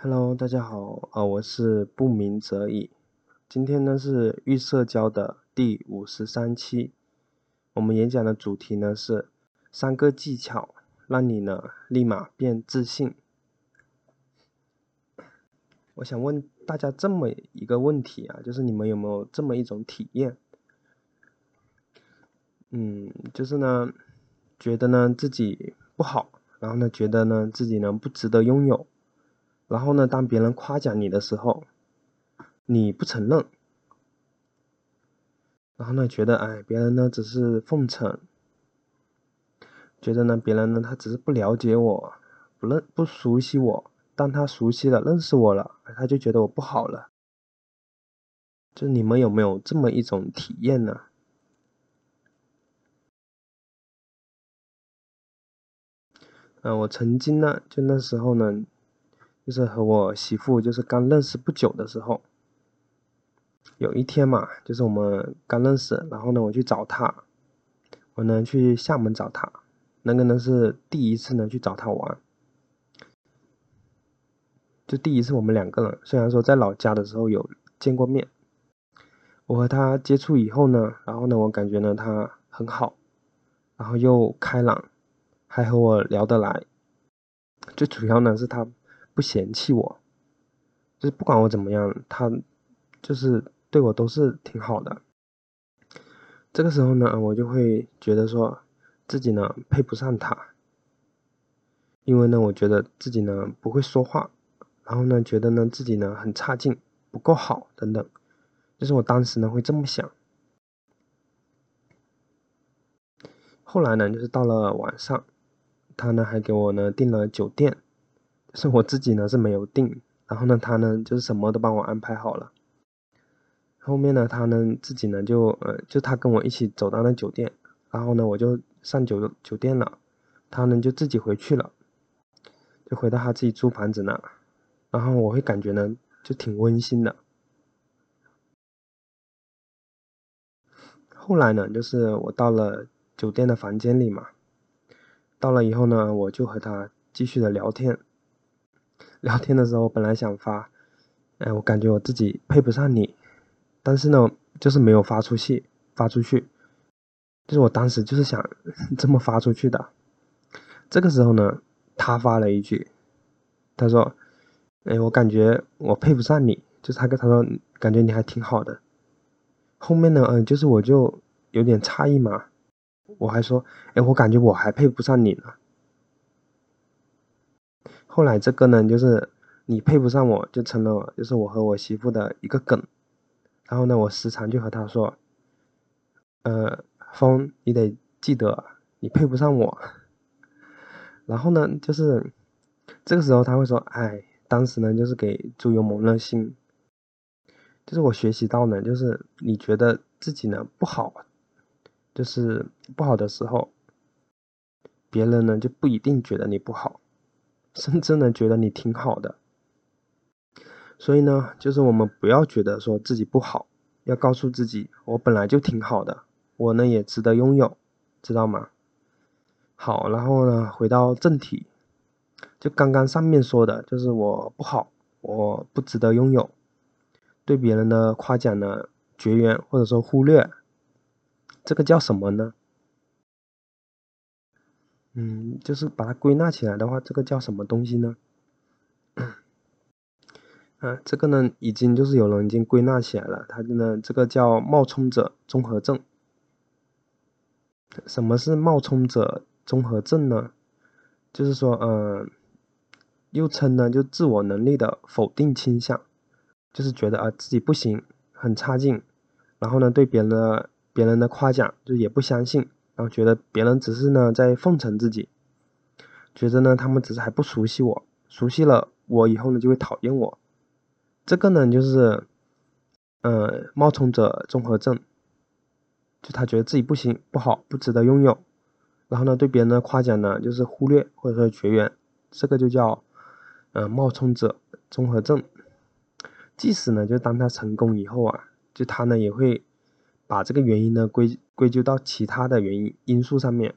Hello，大家好，啊，我是不鸣则已。今天呢是预社交的第五十三期，我们演讲的主题呢是三个技巧，让你呢立马变自信。我想问大家这么一个问题啊，就是你们有没有这么一种体验？嗯，就是呢，觉得呢自己不好，然后呢觉得呢自己呢不值得拥有。然后呢，当别人夸奖你的时候，你不承认。然后呢，觉得哎，别人呢只是奉承，觉得呢别人呢他只是不了解我，不认不熟悉我。当他熟悉了、认识我了，他就觉得我不好了。就你们有没有这么一种体验呢？嗯，我曾经呢，就那时候呢。就是和我媳妇就是刚认识不久的时候，有一天嘛，就是我们刚认识，然后呢，我去找她，我呢去厦门找她，那个呢是第一次呢去找她玩，就第一次我们两个人，虽然说在老家的时候有见过面，我和她接触以后呢，然后呢，我感觉呢她很好，然后又开朗，还和我聊得来，最主要呢是她。不嫌弃我，就是不管我怎么样，他就是对我都是挺好的。这个时候呢，我就会觉得说自己呢配不上他，因为呢，我觉得自己呢不会说话，然后呢，觉得呢自己呢很差劲，不够好等等，就是我当时呢会这么想。后来呢，就是到了晚上，他呢还给我呢订了酒店。是我自己呢是没有订，然后呢他呢就是什么都帮我安排好了。后面呢他呢自己呢就呃就他跟我一起走到那酒店，然后呢我就上酒酒店了，他呢就自己回去了，就回到他自己租房子那，然后我会感觉呢就挺温馨的。后来呢就是我到了酒店的房间里嘛，到了以后呢我就和他继续的聊天。聊天的时候，本来想发，哎，我感觉我自己配不上你，但是呢，就是没有发出去，发出去，就是我当时就是想 这么发出去的。这个时候呢，他发了一句，他说：“哎，我感觉我配不上你。”就是他跟他说，感觉你还挺好的。后面呢，嗯，就是我就有点诧异嘛，我还说：“哎，我感觉我还配不上你呢。”后来这个呢，就是你配不上我，就成了就是我和我媳妇的一个梗。然后呢，我时常就和她说：“呃，风，你得记得，你配不上我。”然后呢，就是这个时候他会说：“哎，当时呢，就是给猪油蒙了心。”就是我学习到呢，就是你觉得自己呢不好，就是不好的时候，别人呢就不一定觉得你不好。甚至呢，觉得你挺好的，所以呢，就是我们不要觉得说自己不好，要告诉自己，我本来就挺好的，我呢也值得拥有，知道吗？好，然后呢，回到正题，就刚刚上面说的，就是我不好，我不值得拥有，对别人的夸奖呢绝缘或者说忽略，这个叫什么呢？嗯，就是把它归纳起来的话，这个叫什么东西呢？啊，这个呢，已经就是有人已经归纳起来了，它呢，这个叫冒充者综合症。什么是冒充者综合症呢？就是说，嗯，又称呢，就自我能力的否定倾向，就是觉得啊自己不行，很差劲，然后呢，对别人的别人的夸奖就也不相信。然后觉得别人只是呢在奉承自己，觉得呢他们只是还不熟悉我，熟悉了我以后呢就会讨厌我。这个呢就是，呃冒充者综合症，就他觉得自己不行不好不值得拥有，然后呢对别人的夸奖呢就是忽略或者说绝缘，这个就叫，呃冒充者综合症。即使呢就当他成功以后啊，就他呢也会。把这个原因呢归归咎到其他的原因因素上面，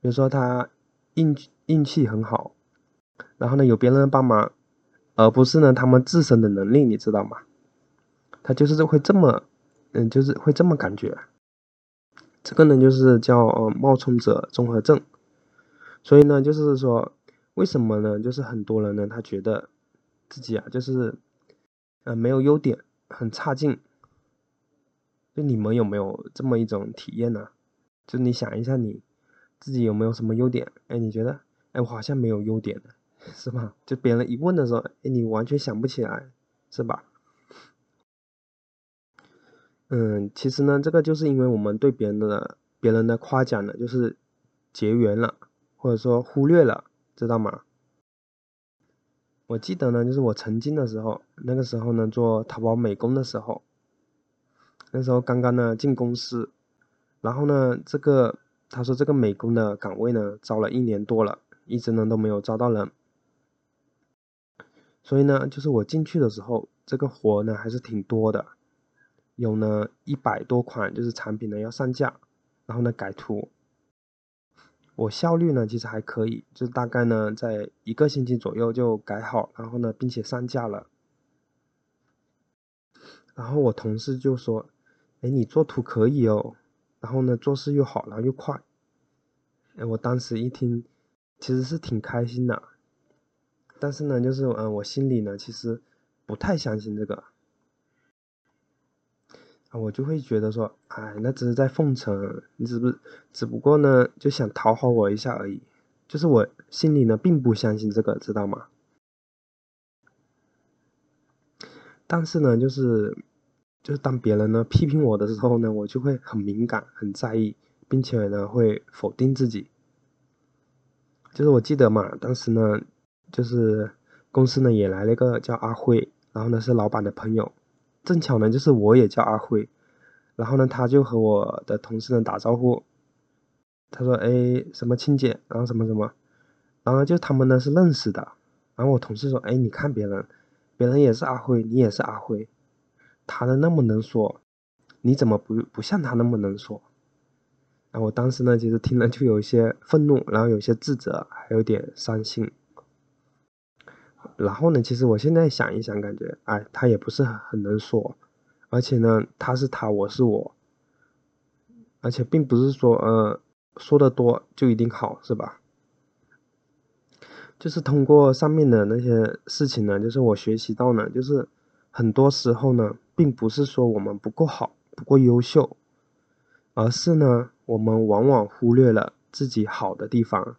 比如说他运运气很好，然后呢有别人帮忙，而不是呢他们自身的能力，你知道吗？他就是会这么，嗯，就是会这么感觉。这个呢就是叫呃冒充者综合症。所以呢，就是说，为什么呢？就是很多人呢，他觉得自己啊，就是，呃，没有优点，很差劲。就你们有没有这么一种体验呢？就你想一下，你自己有没有什么优点？哎，你觉得，哎，我好像没有优点的，是吧？就别人一问的时候，哎，你完全想不起来，是吧？嗯，其实呢，这个就是因为我们对别人的别人的夸奖呢，就是结缘了。或者说忽略了，知道吗？我记得呢，就是我曾经的时候，那个时候呢做淘宝美工的时候，那时候刚刚呢进公司，然后呢这个他说这个美工的岗位呢招了一年多了，一直呢都没有招到人，所以呢就是我进去的时候，这个活呢还是挺多的，有呢一百多款就是产品呢要上架，然后呢改图。我效率呢其实还可以，就大概呢在一个星期左右就改好，然后呢并且上架了。然后我同事就说：“哎，你做图可以哦，然后呢做事又好，然后又快。”哎，我当时一听，其实是挺开心的，但是呢就是嗯我心里呢其实不太相信这个。啊我就会觉得说，哎，那只是在奉承，你只不，只不过呢，就想讨好我一下而已，就是我心里呢，并不相信这个，知道吗？但是呢，就是，就是当别人呢批评我的时候呢，我就会很敏感，很在意，并且呢，会否定自己。就是我记得嘛，当时呢，就是公司呢也来了一个叫阿辉，然后呢是老板的朋友。正巧呢，就是我也叫阿辉，然后呢，他就和我的同事呢打招呼，他说：“哎，什么亲姐，然后什么什么，然后就他们呢是认识的。”然后我同事说：“哎，你看别人，别人也是阿辉，你也是阿辉，他的那么能说，你怎么不不像他那么能说？”然后我当时呢，其实听了就有一些愤怒，然后有些自责，还有点伤心。然后呢，其实我现在想一想，感觉，哎，他也不是很能说，而且呢，他是他，我是我，而且并不是说，呃，说的多就一定好，是吧？就是通过上面的那些事情呢，就是我学习到呢，就是很多时候呢，并不是说我们不够好，不够优秀，而是呢，我们往往忽略了自己好的地方，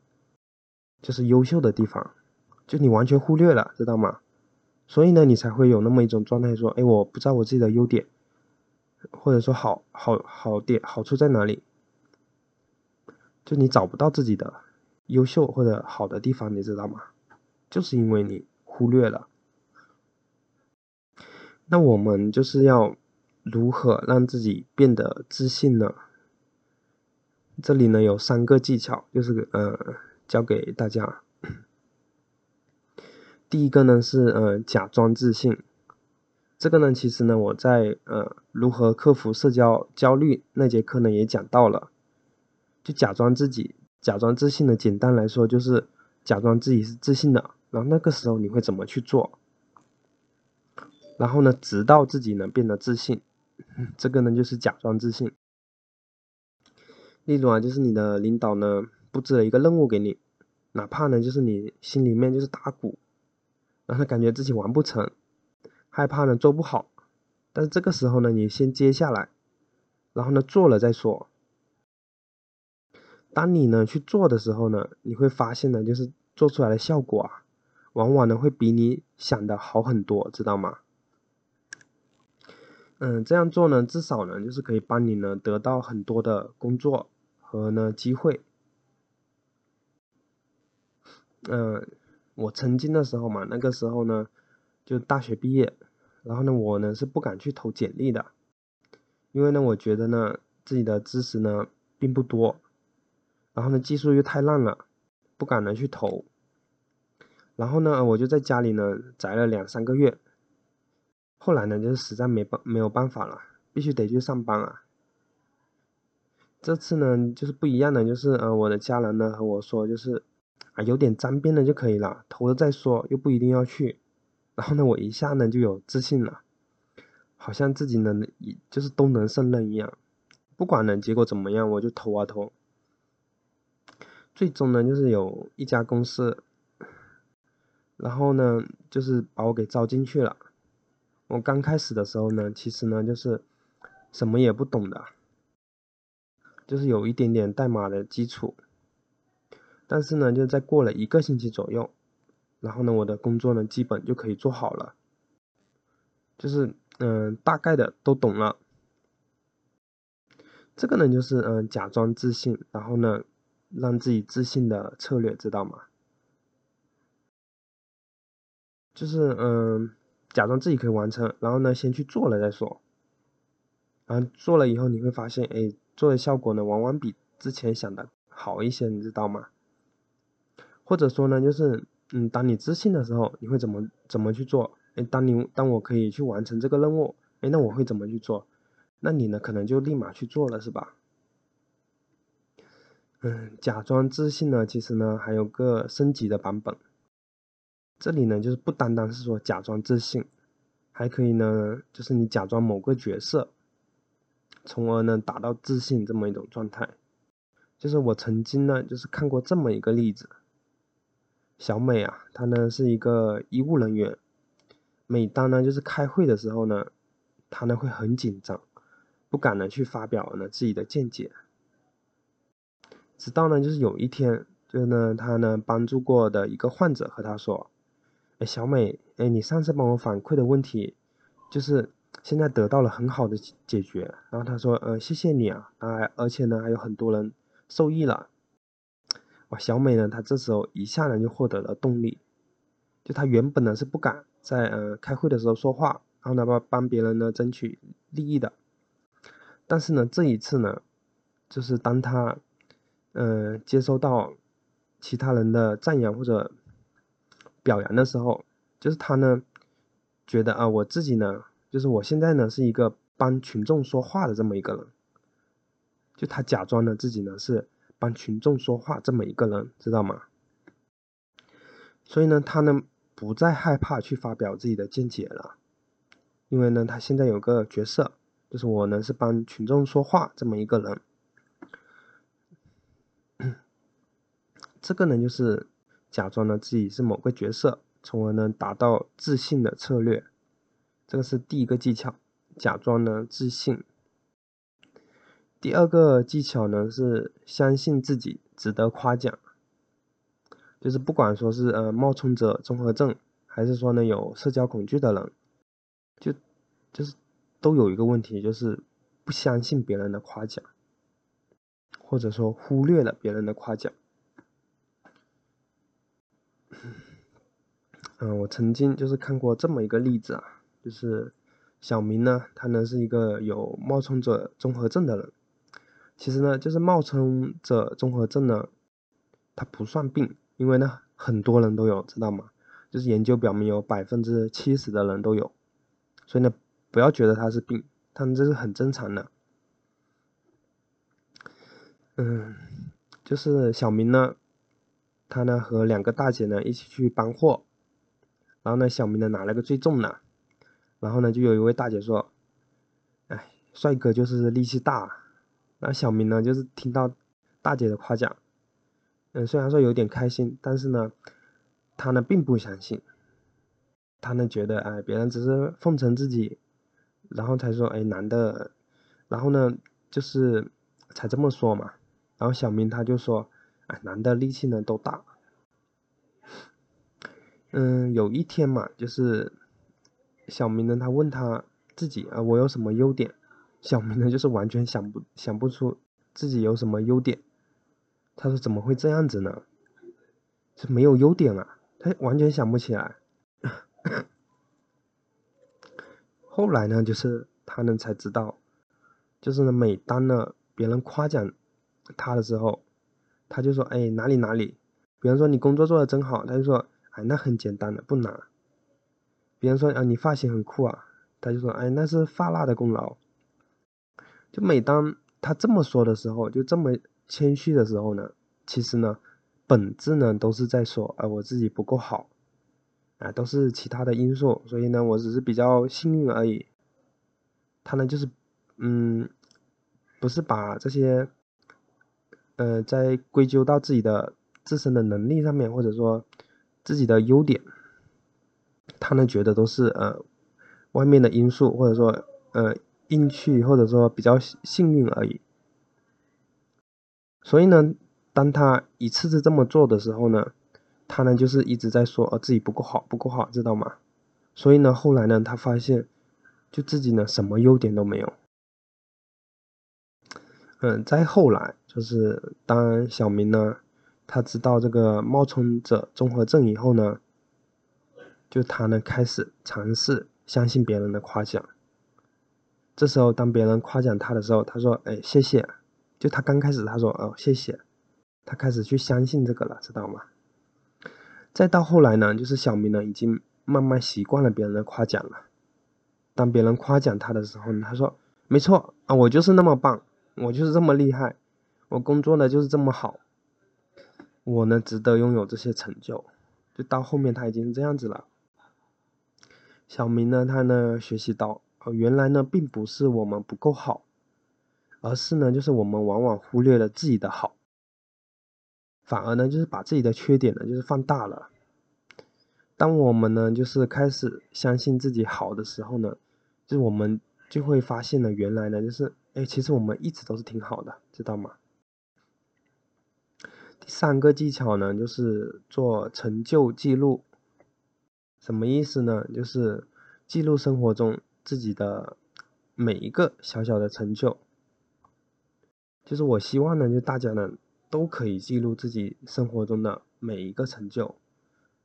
就是优秀的地方。就你完全忽略了，知道吗？所以呢，你才会有那么一种状态，说，哎，我不知道我自己的优点，或者说好好好点好处在哪里，就你找不到自己的优秀或者好的地方，你知道吗？就是因为你忽略了。那我们就是要如何让自己变得自信呢？这里呢有三个技巧，就是呃，教给大家。第一个呢是呃假装自信，这个呢其实呢我在呃如何克服社交焦虑那节课呢也讲到了，就假装自己假装自信的简单来说就是假装自己是自信的，然后那个时候你会怎么去做？然后呢直到自己呢变得自信，这个呢就是假装自信。例如啊就是你的领导呢布置了一个任务给你，哪怕呢就是你心里面就是打鼓。然后感觉自己完不成，害怕呢做不好，但是这个时候呢，你先接下来，然后呢做了再说。当你呢去做的时候呢，你会发现呢，就是做出来的效果啊，往往呢会比你想的好很多，知道吗？嗯，这样做呢，至少呢就是可以帮你呢得到很多的工作和呢机会。嗯。我曾经的时候嘛，那个时候呢，就大学毕业，然后呢，我呢是不敢去投简历的，因为呢，我觉得呢自己的知识呢并不多，然后呢技术又太烂了，不敢呢去投。然后呢，我就在家里呢宅了两三个月，后来呢就是实在没办没有办法了，必须得去上班啊。这次呢就是不一样的，就是呃我的家人呢和我说就是。啊，有点沾边的就可以了，投了再说，又不一定要去。然后呢，我一下呢就有自信了，好像自己能就是都能胜任一样，不管呢结果怎么样，我就投啊投。最终呢，就是有一家公司，然后呢，就是把我给招进去了。我刚开始的时候呢，其实呢就是什么也不懂的，就是有一点点代码的基础。但是呢，就在过了一个星期左右，然后呢，我的工作呢基本就可以做好了，就是嗯，大概的都懂了。这个呢，就是嗯，假装自信，然后呢，让自己自信的策略，知道吗？就是嗯，假装自己可以完成，然后呢，先去做了再说。然后做了以后，你会发现，哎，做的效果呢，往往比之前想的好一些，你知道吗？或者说呢，就是，嗯，当你自信的时候，你会怎么怎么去做？哎，当你当我可以去完成这个任务，哎，那我会怎么去做？那你呢，可能就立马去做了，是吧？嗯，假装自信呢，其实呢还有个升级的版本。这里呢，就是不单单是说假装自信，还可以呢，就是你假装某个角色，从而呢达到自信这么一种状态。就是我曾经呢，就是看过这么一个例子。小美啊，她呢是一个医务人员，每当呢就是开会的时候呢，她呢会很紧张，不敢呢去发表呢自己的见解。直到呢就是有一天，就是呢她呢帮助过的一个患者和她说：“哎，小美，哎，你上次帮我反馈的问题，就是现在得到了很好的解决。”然后他说：“呃，谢谢你啊，啊，而且呢还有很多人受益了。”哇，小美呢，她这时候一下呢就获得了动力，就她原本呢是不敢在呃开会的时候说话，然后呢帮帮别人呢争取利益的，但是呢这一次呢，就是当她嗯接收到其他人的赞扬或者表扬的时候，就是他呢觉得啊我自己呢，就是我现在呢是一个帮群众说话的这么一个人，就他假装呢自己呢是。帮群众说话这么一个人，知道吗？所以呢，他呢不再害怕去发表自己的见解了，因为呢，他现在有个角色，就是我呢是帮群众说话这么一个人。这个呢就是假装呢自己是某个角色，从而呢达到自信的策略。这个是第一个技巧，假装呢自信。第二个技巧呢是相信自己值得夸奖，就是不管说是呃冒充者综合症，还是说呢有社交恐惧的人，就就是都有一个问题，就是不相信别人的夸奖，或者说忽略了别人的夸奖。嗯，我曾经就是看过这么一个例子啊，就是小明呢，他呢是一个有冒充者综合症的人。其实呢，就是冒充者综合症呢，它不算病，因为呢很多人都有，知道吗？就是研究表明有百分之七十的人都有，所以呢不要觉得它是病，他们这是很正常的。嗯，就是小明呢，他呢和两个大姐呢一起去搬货，然后呢小明呢拿了个最重的，然后呢就有一位大姐说：“哎，帅哥就是力气大。”那小明呢，就是听到大姐的夸奖，嗯，虽然说有点开心，但是呢，他呢并不相信，他呢觉得，哎，别人只是奉承自己，然后才说，哎，男的，然后呢，就是才这么说嘛。然后小明他就说，哎，男的力气呢都大。嗯，有一天嘛，就是小明呢，他问他自己啊，我有什么优点？小明呢，就是完全想不想不出自己有什么优点。他说：“怎么会这样子呢？是没有优点啊？”他完全想不起来。后来呢，就是他呢才知道，就是呢，每当呢别人夸奖他的时候，他就说：“哎，哪里哪里。”比方说你工作做的真好，他就说：“哎，那很简单的，不难。”别人说：“啊，你发型很酷啊。”他就说：“哎，那是发蜡的功劳。”就每当他这么说的时候，就这么谦虚的时候呢，其实呢，本质呢都是在说，哎，我自己不够好，啊，都是其他的因素，所以呢，我只是比较幸运而已。他呢，就是，嗯，不是把这些，呃，在归咎到自己的自身的能力上面，或者说自己的优点，他呢觉得都是呃外面的因素，或者说呃运气，或者说比较幸运而已。所以呢，当他一次次这么做的时候呢，他呢就是一直在说呃自己不够好，不够好，知道吗？所以呢，后来呢，他发现就自己呢什么优点都没有。嗯，再后来就是当小明呢，他知道这个冒充者综合症以后呢，就他呢开始尝试相信别人的夸奖。这时候当别人夸奖他的时候，他说：“哎，谢谢。”就他刚开始他说哦谢谢，他开始去相信这个了，知道吗？再到后来呢，就是小明呢已经慢慢习惯了别人的夸奖了。当别人夸奖他的时候呢，他说没错啊，我就是那么棒，我就是这么厉害，我工作呢就是这么好，我呢值得拥有这些成就。就到后面他已经这样子了。小明呢，他呢学习到哦，原来呢并不是我们不够好。而是呢，就是我们往往忽略了自己的好，反而呢，就是把自己的缺点呢，就是放大了。当我们呢，就是开始相信自己好的时候呢，就我们就会发现呢，原来呢，就是哎，其实我们一直都是挺好的，知道吗？第三个技巧呢，就是做成就记录。什么意思呢？就是记录生活中自己的每一个小小的成就。就是我希望呢，就大家呢都可以记录自己生活中的每一个成就，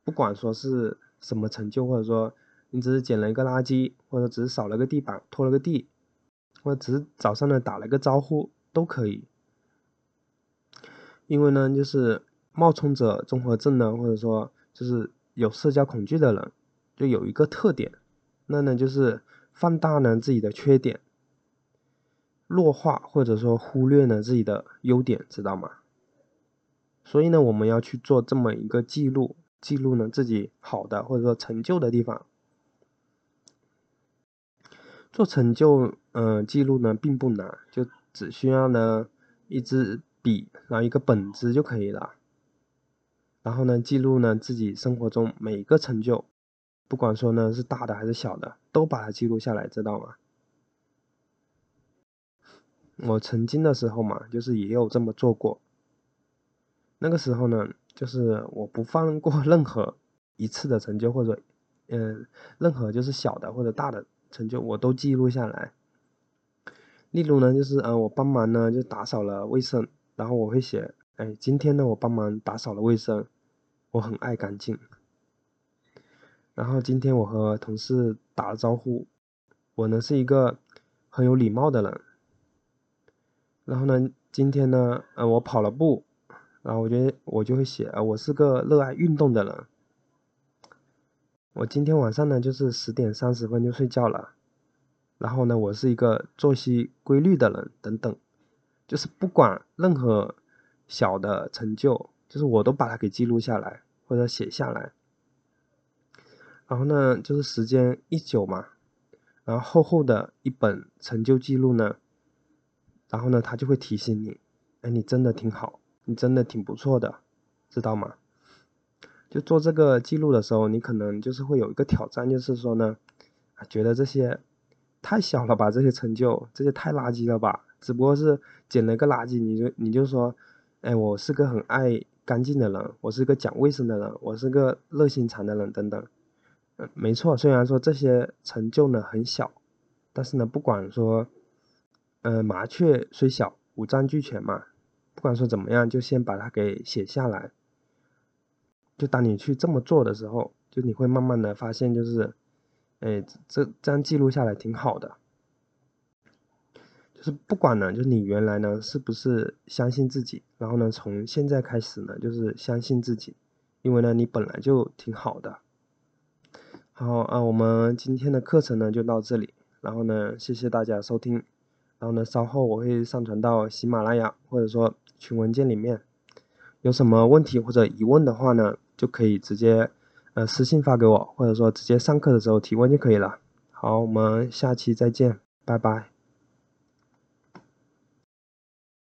不管说是什么成就，或者说你只是捡了一个垃圾，或者只是扫了个地板、拖了个地，或者只是早上呢打了个招呼都可以。因为呢，就是冒充者综合症呢，或者说就是有社交恐惧的人，就有一个特点，那呢就是放大呢自己的缺点。弱化或者说忽略了自己的优点，知道吗？所以呢，我们要去做这么一个记录，记录呢自己好的或者说成就的地方。做成就，嗯，记录呢并不难，就只需要呢一支笔，然后一个本子就可以了。然后呢，记录呢自己生活中每一个成就，不管说呢是大的还是小的，都把它记录下来，知道吗？我曾经的时候嘛，就是也有这么做过。那个时候呢，就是我不放过 任何一次的成就，或者，嗯，任何就是小的或者大的成就，我都记录下来。例如呢，就是呃，我帮忙呢就打扫了卫生，然后我会写，哎，今天呢我帮忙打扫了卫生，我很爱干净。然后今天我和同事打了招呼，我呢是一个很有礼貌的人。然后呢，今天呢，呃，我跑了步，然后我觉得我就会写，我是个热爱运动的人。我今天晚上呢，就是十点三十分就睡觉了。然后呢，我是一个作息规律的人，等等，就是不管任何小的成就，就是我都把它给记录下来或者写下来。然后呢，就是时间一久嘛，然后厚厚的一本成就记录呢。然后呢，他就会提醒你，哎，你真的挺好，你真的挺不错的，知道吗？就做这个记录的时候，你可能就是会有一个挑战，就是说呢，觉得这些太小了吧，这些成就，这些太垃圾了吧？只不过是捡了个垃圾，你就你就说，哎，我是个很爱干净的人，我是个讲卫生的人，我是个热心肠的人，等等。嗯，没错，虽然说这些成就呢很小，但是呢，不管说。呃，麻雀虽小，五脏俱全嘛。不管说怎么样，就先把它给写下来。就当你去这么做的时候，就你会慢慢的发现，就是，哎，这这样记录下来挺好的。就是不管呢，就是你原来呢是不是相信自己，然后呢，从现在开始呢，就是相信自己，因为呢，你本来就挺好的。好啊，我们今天的课程呢就到这里，然后呢，谢谢大家收听。然后呢，稍后我会上传到喜马拉雅或者说群文件里面。有什么问题或者疑问的话呢，就可以直接呃私信发给我，或者说直接上课的时候提问就可以了。好，我们下期再见，拜拜。